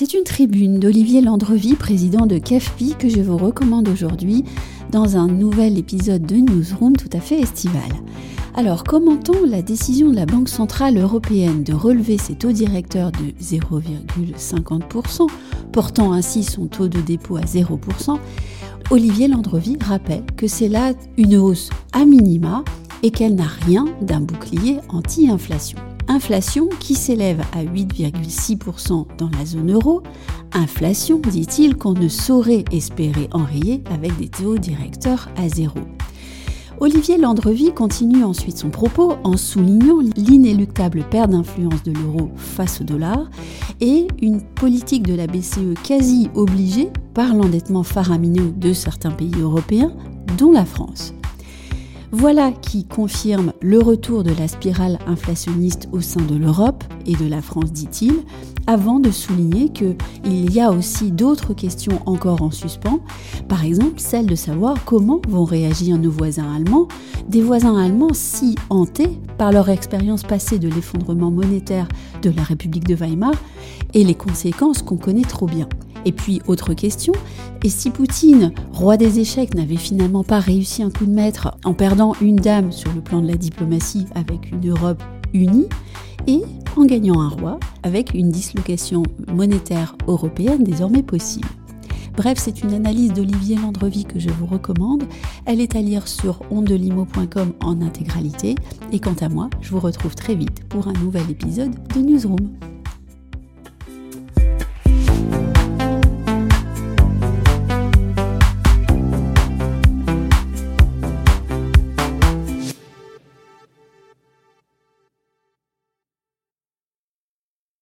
une tribune d'Olivier Landrevie, président de CAFPI, que je vous recommande aujourd'hui dans un nouvel épisode de Newsroom tout à fait estival. Alors, commentons la décision de la Banque Centrale Européenne de relever ses taux directeurs de 0,50%, portant ainsi son taux de dépôt à 0%, Olivier Landrevie rappelle que c'est là une hausse à minima et qu'elle n'a rien d'un bouclier anti-inflation. Inflation qui s'élève à 8,6% dans la zone euro, inflation, dit-il, qu'on ne saurait espérer enrayer avec des taux directeurs à zéro. Olivier Landrevie continue ensuite son propos en soulignant l'inéluctable perte d'influence de l'euro face au dollar et une politique de la BCE quasi obligée par l'endettement faramineux de certains pays européens, dont la France. Voilà qui confirme le retour de la spirale inflationniste au sein de l'Europe et de la France, dit-il, avant de souligner qu'il y a aussi d'autres questions encore en suspens, par exemple celle de savoir comment vont réagir nos voisins allemands, des voisins allemands si hantés par leur expérience passée de l'effondrement monétaire de la République de Weimar et les conséquences qu'on connaît trop bien. Et puis, autre question, et si Poutine, roi des échecs, n'avait finalement pas réussi un coup de maître en perdant une dame sur le plan de la diplomatie avec une Europe unie, et en gagnant un roi avec une dislocation monétaire européenne désormais possible? Bref, c'est une analyse d'Olivier Landrevie que je vous recommande. Elle est à lire sur ondelimo.com en intégralité. Et quant à moi, je vous retrouve très vite pour un nouvel épisode de Newsroom.